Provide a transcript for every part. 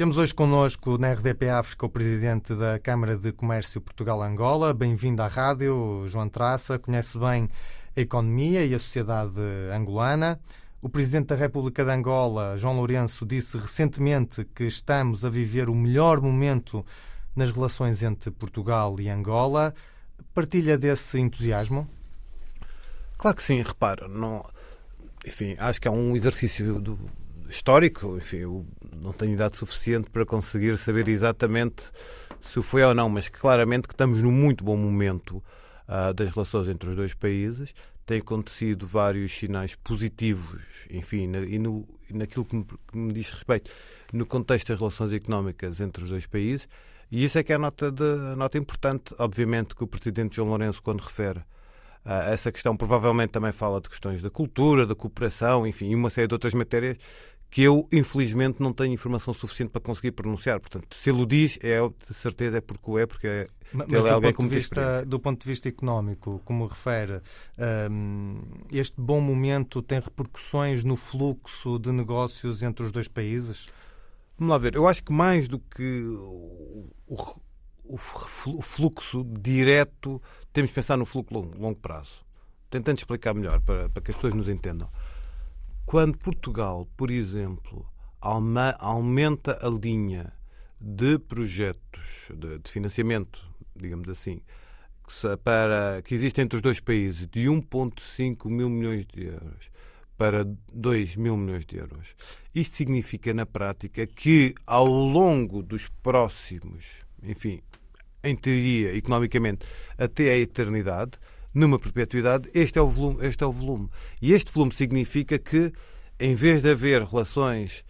Temos hoje connosco na RDP África o Presidente da Câmara de Comércio Portugal-Angola. Bem-vindo à rádio, João Traça. Conhece bem a economia e a sociedade angolana. O Presidente da República de Angola, João Lourenço, disse recentemente que estamos a viver o melhor momento nas relações entre Portugal e Angola. Partilha desse entusiasmo? Claro que sim, repara. Não, enfim, acho que é um exercício do, histórico. Enfim, eu não tenho idade suficiente para conseguir saber exatamente se foi ou não, mas claramente que estamos num muito bom momento uh, das relações entre os dois países. Tem acontecido vários sinais positivos, enfim, na, e, no, naquilo que me, que me, diz respeito, no contexto das relações económicas entre os dois países. E isso é que é a nota, de, a nota importante. Obviamente que o Presidente João Lourenço, quando refere Uh, essa questão provavelmente também fala de questões da cultura, da cooperação, enfim, e uma série de outras matérias que eu, infelizmente, não tenho informação suficiente para conseguir pronunciar. Portanto, se ele o diz, é de certeza é porque o é, porque é, mas, ele é alguém com vista, Do ponto de vista económico, como refere, um, este bom momento tem repercussões no fluxo de negócios entre os dois países? Vamos lá ver. Eu acho que mais do que o, o, o fluxo direto, temos que pensar no fluxo longo, longo prazo. Tentando explicar melhor para, para que as pessoas nos entendam. Quando Portugal, por exemplo, aumenta a linha de projetos de, financiamento, digamos assim, para, que entre os dois países, de 1,5 mil milhões de euros para 2 mil milhões de euros. Isto significa, na prática, que ao longo dos próximos, enfim, em teoria, economicamente, até a eternidade, numa perpetuidade, este é o volume. Este é o volume. E este volume significa que, em vez de haver relações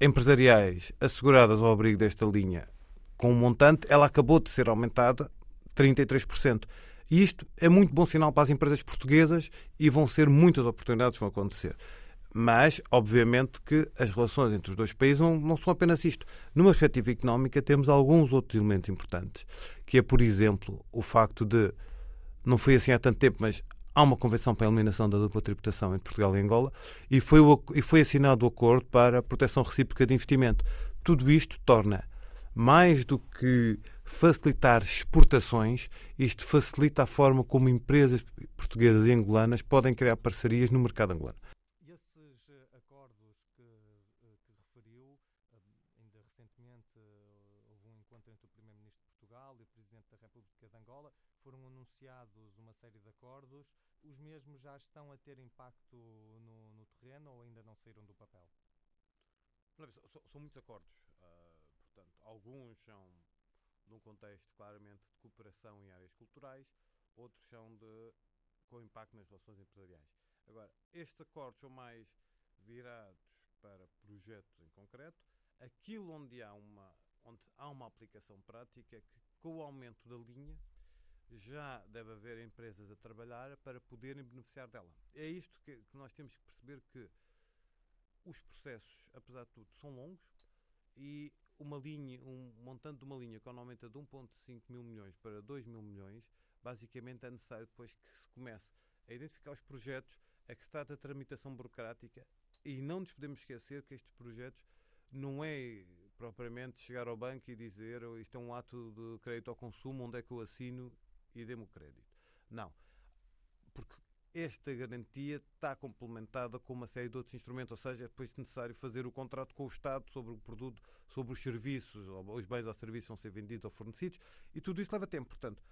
empresariais asseguradas ao abrigo desta linha com um montante, ela acabou de ser aumentada 33%. E isto é muito bom sinal para as empresas portuguesas e vão ser muitas oportunidades que vão acontecer. Mas, obviamente, que as relações entre os dois países não, não são apenas isto. Numa perspectiva económica, temos alguns outros elementos importantes, que é, por exemplo, o facto de não foi assim há tanto tempo, mas há uma convenção para a eliminação da dupla tributação entre Portugal e Angola e foi, o, e foi assinado o acordo para a proteção recíproca de investimento. Tudo isto torna mais do que facilitar exportações, isto facilita a forma como empresas portuguesas e angolanas podem criar parcerias no mercado angolano. Já estão a ter impacto no, no terreno ou ainda não saíram do papel? São muitos acordos. Uh, portanto, alguns são de um contexto claramente de cooperação em áreas culturais, outros são de com impacto nas relações empresariais. Agora, estes acordos são mais virados para projetos em concreto. Aquilo onde há uma, onde há uma aplicação prática que, com o aumento da linha, já deve haver empresas a trabalhar para poderem beneficiar dela. É isto que, que nós temos que perceber que os processos, apesar de tudo, são longos e uma linha, um montante de uma linha que aumenta de 1,5 mil milhões para 2 mil milhões, basicamente é necessário depois que se comece a identificar os projetos, a que se trata de tramitação burocrática e não nos podemos esquecer que estes projetos não é propriamente chegar ao banco e dizer oh, isto é um ato de crédito ao consumo, onde é que eu assino e dê-me o crédito. Não. Porque esta garantia está complementada com uma série de outros instrumentos, ou seja, é depois necessário fazer o contrato com o Estado sobre o produto, sobre os serviços, os bens ou serviços vão ser vendidos ou fornecidos, e tudo isso leva tempo. Portanto,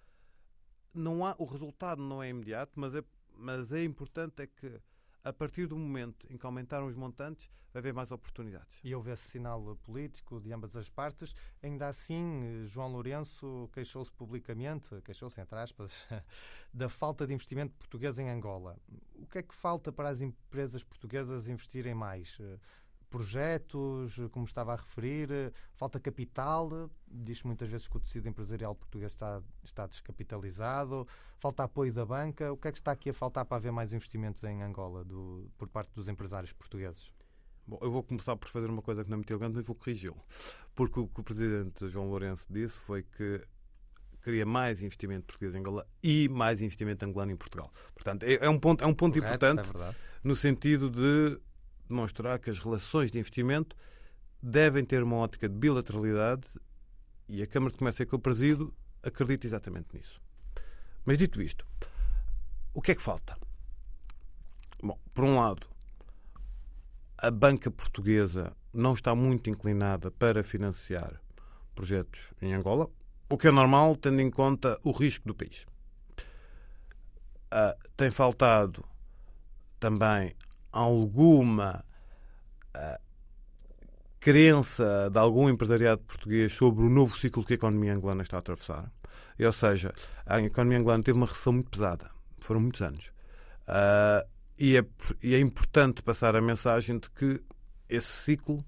não há, o resultado não é imediato, mas é, mas é importante é que a partir do momento em que aumentaram os montantes, vai haver mais oportunidades. E houve esse sinal político de ambas as partes. Ainda assim, João Lourenço queixou-se publicamente, queixou-se entre aspas, da falta de investimento português em Angola. O que é que falta para as empresas portuguesas investirem mais? Projetos, como estava a referir, falta capital, diz muitas vezes que o tecido empresarial português está, está descapitalizado, falta apoio da banca. O que é que está aqui a faltar para haver mais investimentos em Angola do, por parte dos empresários portugueses? Bom, eu vou começar por fazer uma coisa que não é muito elegante, mas vou corrigi-lo. Porque o que o Presidente João Lourenço disse foi que queria mais investimento português em Angola e mais investimento angolano em Portugal. Portanto, é, é um ponto, é um ponto Correto, importante é no sentido de demonstrar que as relações de investimento devem ter uma ótica de bilateralidade e a Câmara de Comércio que eu presido acredita exatamente nisso. Mas dito isto, o que é que falta? Bom, por um lado, a banca portuguesa não está muito inclinada para financiar projetos em Angola, o que é normal tendo em conta o risco do país. Uh, tem faltado também alguma uh, crença de algum empresariado português sobre o novo ciclo que a economia angolana está a atravessar. E, ou seja, a economia angolana teve uma recessão muito pesada. Foram muitos anos. Uh, e, é, e é importante passar a mensagem de que esse ciclo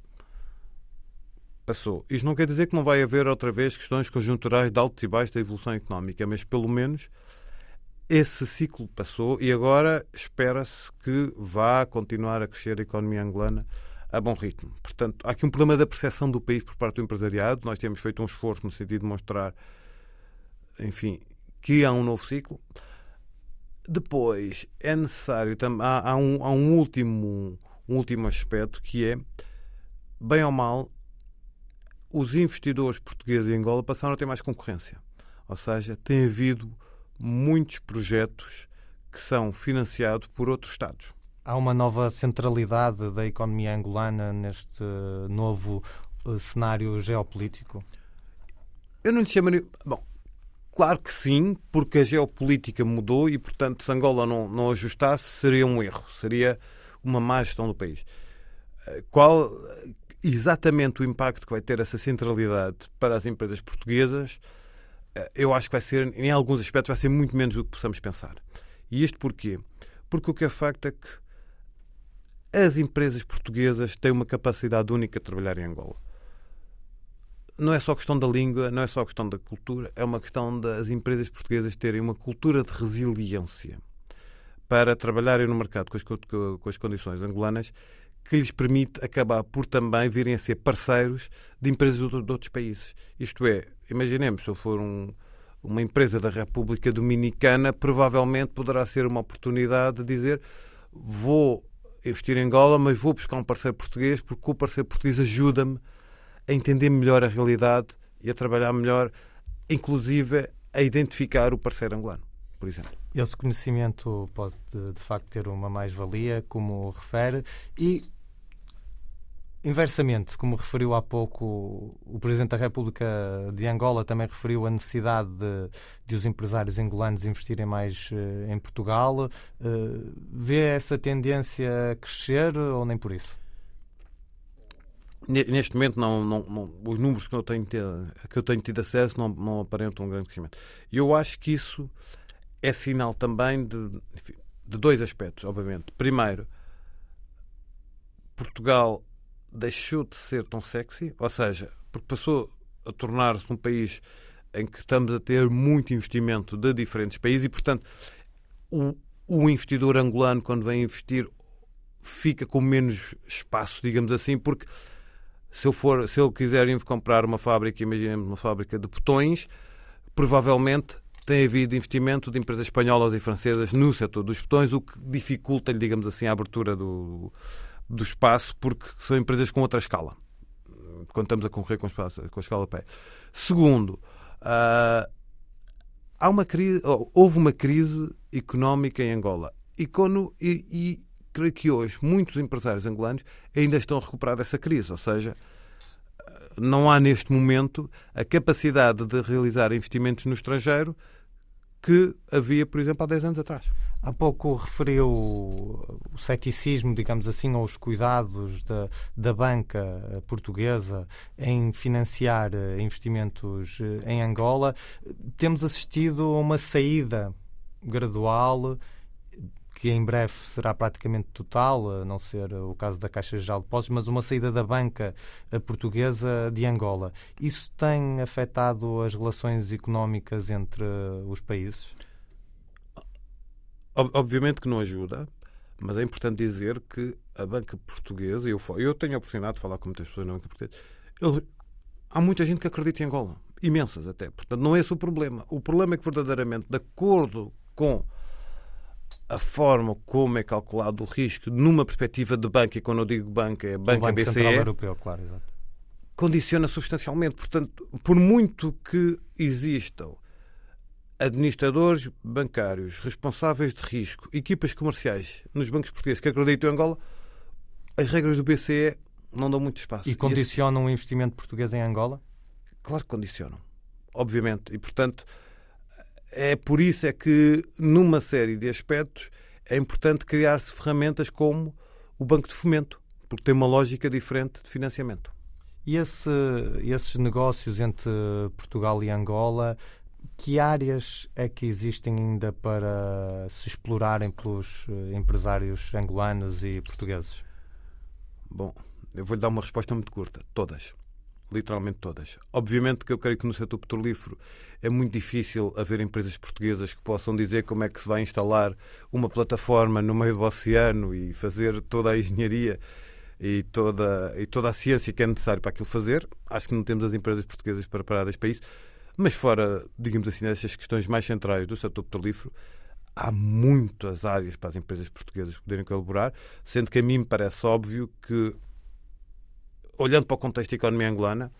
passou. Isto não quer dizer que não vai haver outra vez questões conjunturais de altos e baixos da evolução económica, mas pelo menos esse ciclo passou e agora espera-se que vá continuar a crescer a economia angolana a bom ritmo. Portanto, há aqui um problema da percepção do país por parte do empresariado. Nós temos feito um esforço no sentido de mostrar, enfim, que há um novo ciclo. Depois, é necessário, há, há, um, há um, último, um último aspecto que é, bem ou mal, os investidores portugueses em Angola passaram a ter mais concorrência. Ou seja, tem havido muitos projetos que são financiados por outros Estados. Há uma nova centralidade da economia angolana neste novo eh, cenário geopolítico? Eu não lhe chamaria. Bom, claro que sim, porque a geopolítica mudou e, portanto, se Angola não, não ajustasse, seria um erro, seria uma má gestão do país. Eh, qual exatamente o impacto que vai ter essa centralidade para as empresas portuguesas? Eh, eu acho que vai ser, em alguns aspectos, vai ser muito menos do que possamos pensar. E isto porquê? Porque o que é facto é que as empresas portuguesas têm uma capacidade única de trabalhar em Angola. Não é só questão da língua, não é só questão da cultura, é uma questão das empresas portuguesas terem uma cultura de resiliência para trabalharem no mercado com as, com as condições angolanas que lhes permite acabar por também virem a ser parceiros de empresas de outros países. Isto é, imaginemos, se eu for um, uma empresa da República Dominicana, provavelmente poderá ser uma oportunidade de dizer vou investir em Angola, mas vou buscar um parceiro português porque o parceiro português ajuda-me a entender melhor a realidade e a trabalhar melhor, inclusive a identificar o parceiro angolano, por exemplo. Esse conhecimento pode de facto ter uma mais-valia, como refere, e Inversamente, como referiu há pouco o Presidente da República de Angola, também referiu a necessidade de, de os empresários angolanos investirem mais uh, em Portugal. Uh, vê essa tendência a crescer ou nem por isso? Neste momento, não, não, não, os números que eu, tenho, que eu tenho tido acesso não, não aparentam um grande crescimento. E eu acho que isso é sinal também de, de dois aspectos, obviamente. Primeiro, Portugal deixou de ser tão sexy, ou seja, porque passou a tornar-se um país em que estamos a ter muito investimento de diferentes países e, portanto, o, o investidor angolano, quando vem investir, fica com menos espaço, digamos assim, porque se, eu for, se ele quiser comprar uma fábrica, imaginemos uma fábrica de botões, provavelmente tem havido investimento de empresas espanholas e francesas no setor dos botões, o que dificulta, digamos assim, a abertura do, do espaço porque são empresas com outra escala. Quando estamos a concorrer com, espaço, com a escala pé. Segundo, uh, há uma crise, houve uma crise económica em Angola. E, quando, e, e creio que hoje muitos empresários angolanos ainda estão a recuperar dessa crise. Ou seja, não há neste momento a capacidade de realizar investimentos no estrangeiro que havia, por exemplo, há 10 anos atrás. Há pouco referiu o ceticismo, digamos assim, aos cuidados da, da banca portuguesa em financiar eh, investimentos eh, em Angola. Temos assistido a uma saída gradual que em breve será praticamente total, a não ser o caso da Caixa Geral de Depósitos, mas uma saída da banca portuguesa de Angola. Isso tem afetado as relações económicas entre os países? Obviamente que não ajuda, mas é importante dizer que a banca portuguesa, eu, eu tenho a oportunidade de falar com muitas pessoas na banca portuguesa, há muita gente que acredita em Angola, imensas até. Portanto, não é esse o problema. O problema é que, verdadeiramente, de acordo com a forma como é calculado o risco numa perspectiva de banca, e quando eu digo banca, é banca Banco BCE. Central Europeu, claro, exato. condiciona substancialmente. Portanto, por muito que existam administradores bancários, responsáveis de risco, equipas comerciais nos bancos portugueses que acreditam em Angola, as regras do BCE não dão muito espaço. E condicionam o investimento português em Angola? Claro que condicionam, obviamente. E, portanto, é por isso é que, numa série de aspectos, é importante criar-se ferramentas como o Banco de Fomento, porque tem uma lógica diferente de financiamento. E esse, esses negócios entre Portugal e Angola, que áreas é que existem ainda para se explorarem pelos eh, empresários angolanos e portugueses? Bom, eu vou-lhe dar uma resposta muito curta. Todas. Literalmente todas. Obviamente que eu creio que no setor petrolífero é muito difícil haver empresas portuguesas que possam dizer como é que se vai instalar uma plataforma no meio do oceano e fazer toda a engenharia e toda, e toda a ciência que é necessário para aquilo fazer. Acho que não temos as empresas portuguesas preparadas para isso. Mas fora, digamos assim, dessas questões mais centrais do setor petrolífero, há muitas áreas para as empresas portuguesas poderem colaborar, sendo que a mim me parece óbvio que, olhando para o contexto da economia angolana,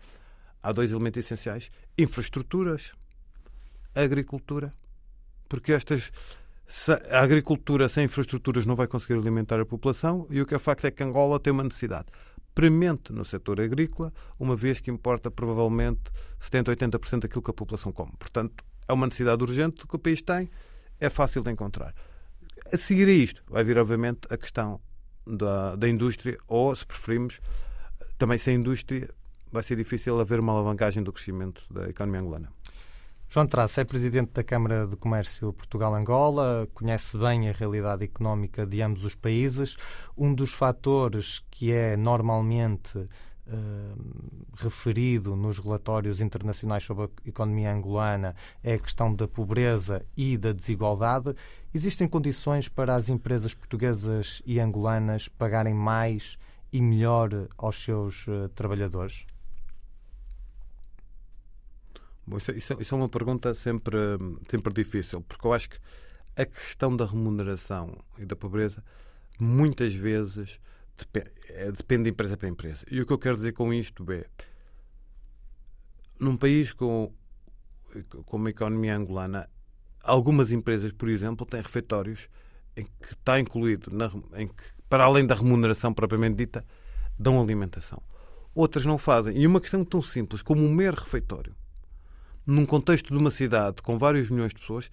há dois elementos essenciais: infraestruturas, agricultura. Porque estas a agricultura sem infraestruturas não vai conseguir alimentar a população e o que é facto é que Angola tem uma necessidade premente no setor agrícola, uma vez que importa provavelmente 70% 80% daquilo que a população come. Portanto, é uma necessidade urgente que o país tem, é fácil de encontrar. A seguir a isto, vai vir, obviamente, a questão da, da indústria, ou, se preferimos, também sem indústria, vai ser difícil haver uma alavancagem do crescimento da economia angolana. João Traço é presidente da Câmara de Comércio Portugal-Angola, conhece bem a realidade económica de ambos os países. Um dos fatores que é normalmente uh, referido nos relatórios internacionais sobre a economia angolana é a questão da pobreza e da desigualdade. Existem condições para as empresas portuguesas e angolanas pagarem mais e melhor aos seus uh, trabalhadores? Bom, isso, isso, isso, é uma pergunta sempre, sempre difícil, porque eu acho que a questão da remuneração e da pobreza muitas vezes depende, é, depende de empresa para empresa. E o que eu quero dizer com isto é num país com, com uma economia angolana, algumas empresas, por exemplo, têm refeitórios em que está incluído, na, em que, para além da remuneração propriamente dita, dão alimentação. Outras não fazem. E uma questão tão simples como um mero refeitório num contexto de uma cidade com vários milhões de pessoas,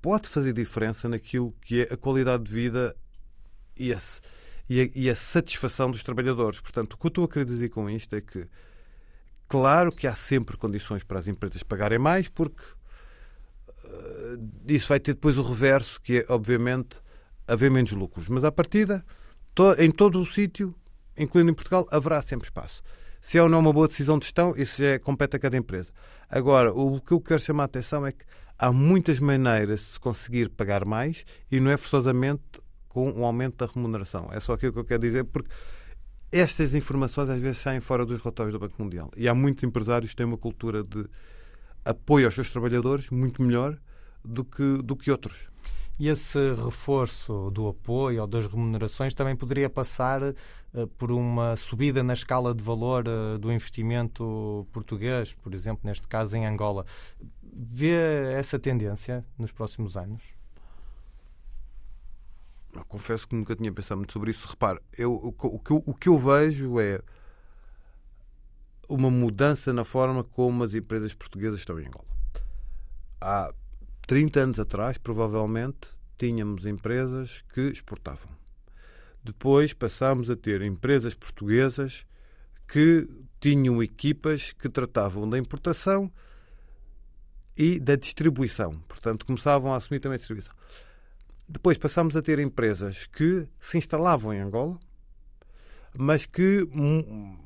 pode fazer diferença naquilo que é a qualidade de vida e a, e a, e a satisfação dos trabalhadores. Portanto, o que eu estou a querer dizer com isto é que, claro que há sempre condições para as empresas pagarem mais, porque uh, isso vai ter depois o reverso, que é, obviamente, haver menos lucros. Mas, à partida, to, em todo o sítio, incluindo em Portugal, haverá sempre espaço. Se é ou não uma boa decisão de gestão, isso já é, compete a cada empresa. Agora, o que eu quero chamar a atenção é que há muitas maneiras de se conseguir pagar mais e não é forçosamente com um aumento da remuneração. É só aquilo que eu quero dizer, porque estas informações às vezes saem fora dos relatórios do Banco Mundial. E há muitos empresários que têm uma cultura de apoio aos seus trabalhadores muito melhor do que, do que outros. E esse reforço do apoio ou das remunerações também poderia passar uh, por uma subida na escala de valor uh, do investimento português, por exemplo, neste caso em Angola. Vê essa tendência nos próximos anos? Eu confesso que nunca tinha pensado muito sobre isso. Repare, eu, o, que eu, o que eu vejo é uma mudança na forma como as empresas portuguesas estão em Angola. Há 30 anos atrás, provavelmente, tínhamos empresas que exportavam. Depois passámos a ter empresas portuguesas que tinham equipas que tratavam da importação e da distribuição. Portanto, começavam a assumir também a distribuição. Depois passámos a ter empresas que se instalavam em Angola, mas que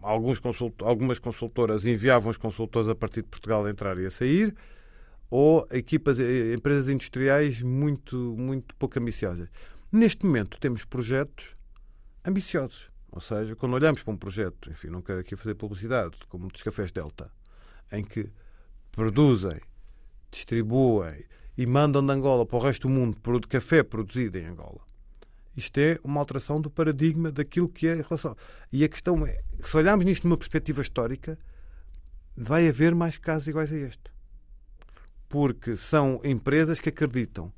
alguns consult algumas consultoras enviavam os consultores a partir de Portugal a entrar e a sair ou equipas, eh, empresas industriais muito, muito pouco ambiciosas. Neste momento temos projetos ambiciosos. Ou seja, quando olhamos para um projeto, enfim, não quero aqui fazer publicidade, como dos cafés Delta, em que produzem, distribuem e mandam de Angola para o resto do mundo café produzido em Angola. Isto é uma alteração do paradigma daquilo que é a relação. E a questão é, se olharmos nisto numa perspectiva histórica, vai haver mais casos iguais a este. Porque são empresas que acreditam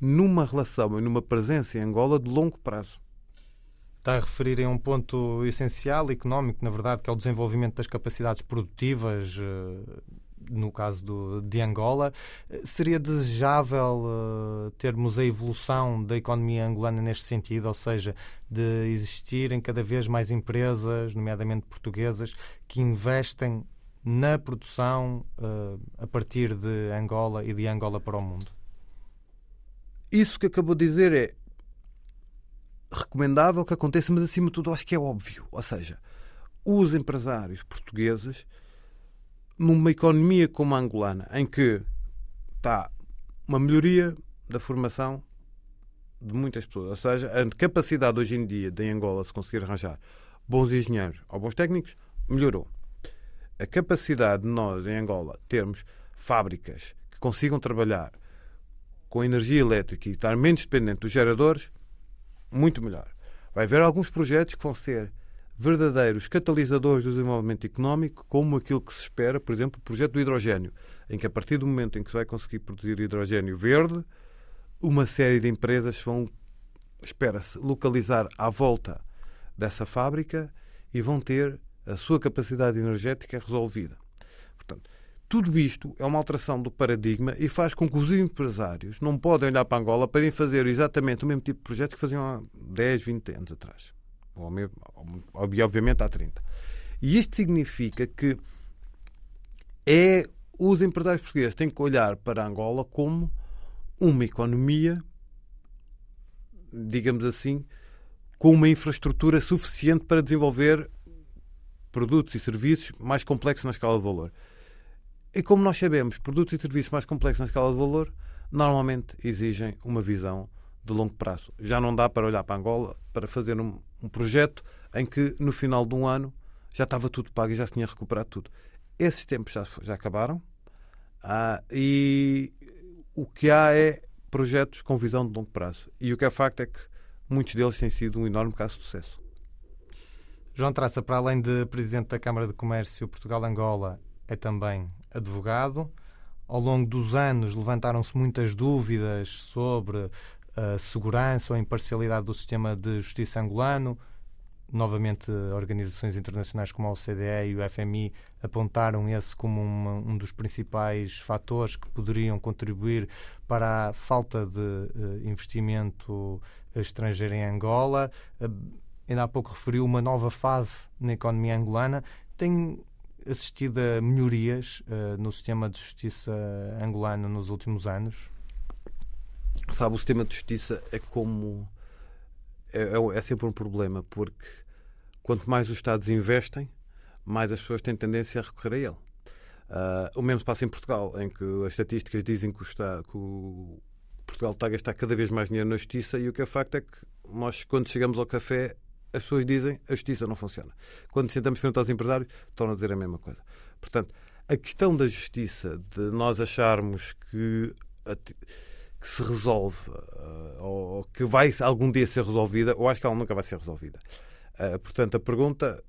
numa relação e numa presença em Angola de longo prazo. Está a referir a um ponto essencial, económico, na verdade, que é o desenvolvimento das capacidades produtivas, eh, no caso do, de Angola. Seria desejável uh, termos a evolução da economia angolana neste sentido, ou seja, de existirem cada vez mais empresas, nomeadamente portuguesas, que investem na produção uh, a partir de Angola e de Angola para o mundo? Isso que acabou de dizer é recomendável que aconteça, mas acima de tudo acho que é óbvio. Ou seja, os empresários portugueses, numa economia como a angolana, em que está uma melhoria da formação de muitas pessoas, ou seja, a capacidade hoje em dia de Angola se conseguir arranjar bons engenheiros ou bons técnicos melhorou. A capacidade de nós em Angola termos fábricas que consigam trabalhar com energia elétrica e estar menos dependente dos geradores muito melhor. Vai haver alguns projetos que vão ser verdadeiros catalisadores do desenvolvimento económico, como aquilo que se espera, por exemplo, o projeto do hidrogênio, em que a partir do momento em que se vai conseguir produzir hidrogênio verde, uma série de empresas vão, espera-se, localizar à volta dessa fábrica e vão ter a sua capacidade energética resolvida. Portanto, tudo isto é uma alteração do paradigma e faz com que os empresários não podem olhar para Angola para irem fazer exatamente o mesmo tipo de projetos que faziam há 10, 20 anos atrás. Ou, mesmo, obviamente há 30. E isto significa que é os empresários portugueses têm que olhar para Angola como uma economia, digamos assim, com uma infraestrutura suficiente para desenvolver produtos e serviços mais complexos na escala de valor. E como nós sabemos, produtos e serviços mais complexos na escala de valor normalmente exigem uma visão de longo prazo. Já não dá para olhar para Angola para fazer um, um projeto em que no final de um ano já estava tudo pago e já se tinha recuperado tudo. Esses tempos já, já acabaram ah, e o que há é projetos com visão de longo prazo. E o que é facto é que muitos deles têm sido um enorme caso de sucesso. João Traça, para além de Presidente da Câmara de Comércio Portugal-Angola, é também advogado. Ao longo dos anos levantaram-se muitas dúvidas sobre a segurança ou a imparcialidade do sistema de justiça angolano. Novamente, organizações internacionais como a OCDE e o FMI apontaram esse como uma, um dos principais fatores que poderiam contribuir para a falta de uh, investimento estrangeiro em Angola. Uh, ainda há pouco referiu uma nova fase na economia angolana. Tem assistido a melhorias uh, no sistema de justiça angolano nos últimos anos? Sabe, o sistema de justiça é como. É, é, é sempre um problema, porque quanto mais os Estados investem, mais as pessoas têm tendência a recorrer a ele. Uh, o mesmo se passa em Portugal, em que as estatísticas dizem que o, está, que o Portugal está a gastar cada vez mais dinheiro na justiça e o que é facto é que nós, quando chegamos ao café, as pessoas dizem a justiça não funciona. Quando sentamos frente aos empresários, tornam a dizer a mesma coisa. Portanto, a questão da justiça, de nós acharmos que, que se resolve uh, ou que vai algum dia ser resolvida, eu acho que ela nunca vai ser resolvida. Uh, portanto, a pergunta,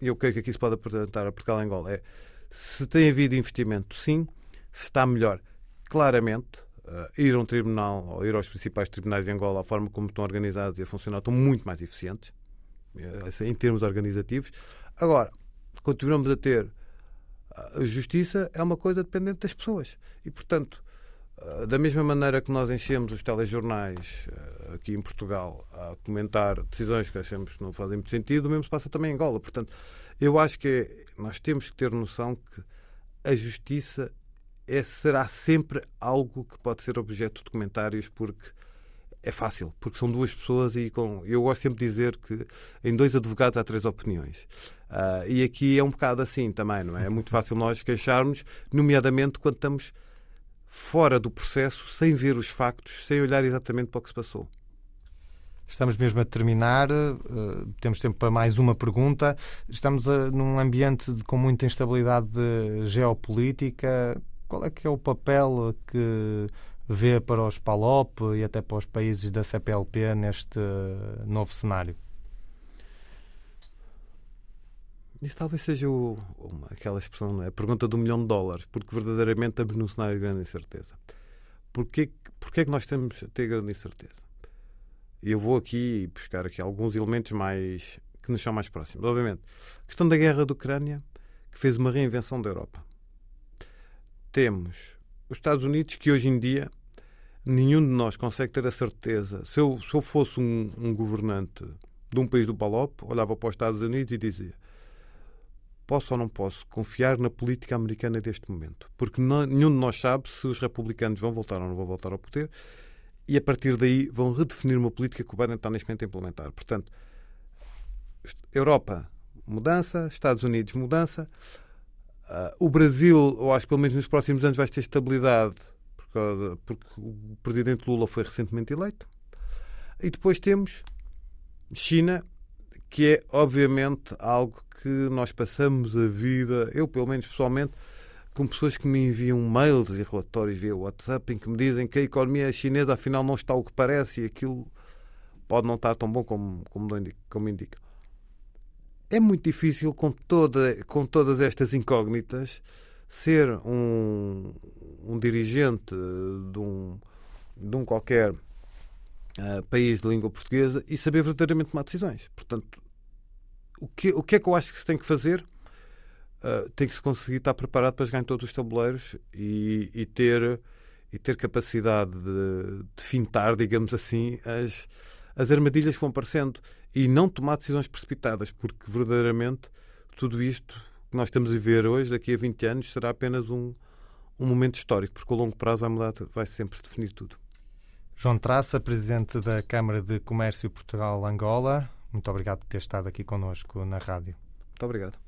eu creio que aqui se pode apresentar a Portugal Angola, é se tem havido investimento, sim, se está melhor. Claramente, Uh, ir a um tribunal ou ir aos principais tribunais em Angola, a forma como estão organizados e a funcionar, estão muito mais eficientes. Eh, em termos organizativos. Agora, continuamos a ter a justiça é uma coisa dependente das pessoas. E, portanto, eh, da mesma maneira que nós enchemos os telejornais eh, aqui em Portugal a comentar decisões que achamos que não fazem muito sentido, o mesmo se passa também em Angola. Portanto, eu acho que nós temos que ter noção que a justiça é, será sempre algo que pode ser objeto de comentários, porque é fácil, porque são duas pessoas e com. Eu gosto sempre de dizer que em dois advogados há três opiniões. Uh, e aqui é um bocado assim também, não é? É muito fácil nós queixarmos, nomeadamente quando estamos fora do processo, sem ver os factos, sem olhar exatamente para o que se passou. Estamos mesmo a terminar, uh, temos tempo para mais uma pergunta. Estamos uh, num ambiente de, com muita instabilidade geopolítica. Qual é que é o papel que vê para os PALOP e até para os países da CPLP neste novo cenário? Isso talvez seja o, uma, aquela expressão, é? a pergunta do milhão de dólares, porque verdadeiramente estamos num cenário de grande incerteza. Porquê, porquê é que nós temos a ter grande incerteza? Eu vou aqui buscar aqui alguns elementos mais que nos são mais próximos. Obviamente, a questão da guerra da Ucrânia, que fez uma reinvenção da Europa. Temos os Estados Unidos, que hoje em dia nenhum de nós consegue ter a certeza. Se eu, se eu fosse um, um governante de um país do Palop, olhava para os Estados Unidos e dizia: posso ou não posso confiar na política americana deste momento? Porque não, nenhum de nós sabe se os republicanos vão voltar ou não vão voltar ao poder e a partir daí vão redefinir uma política que o Biden está neste momento a implementar. Portanto, Europa, mudança, Estados Unidos, mudança. Uh, o Brasil, eu acho que pelo menos nos próximos anos vai ter estabilidade porque, porque o presidente Lula foi recentemente eleito. E depois temos China, que é obviamente algo que nós passamos a vida, eu pelo menos pessoalmente, com pessoas que me enviam mails e relatórios via WhatsApp em que me dizem que a economia chinesa afinal não está o que parece e aquilo pode não estar tão bom como, como, indica, como indica. É muito difícil com, toda, com todas estas incógnitas ser um, um dirigente de um, de um qualquer uh, país de língua portuguesa e saber verdadeiramente tomar decisões. Portanto, o que, o que é que eu acho que se tem que fazer? Uh, tem que se conseguir estar preparado para jogar em todos os tabuleiros e, e ter, e ter capacidade de, de, fintar, digamos assim, as, as armadilhas que vão aparecendo e não tomar decisões precipitadas, porque verdadeiramente tudo isto que nós estamos a viver hoje, daqui a 20 anos, será apenas um, um momento histórico, porque a longo prazo vai mudar, vai sempre definir tudo. João Traça, Presidente da Câmara de Comércio Portugal-Angola, muito obrigado por ter estado aqui connosco na rádio. Muito obrigado.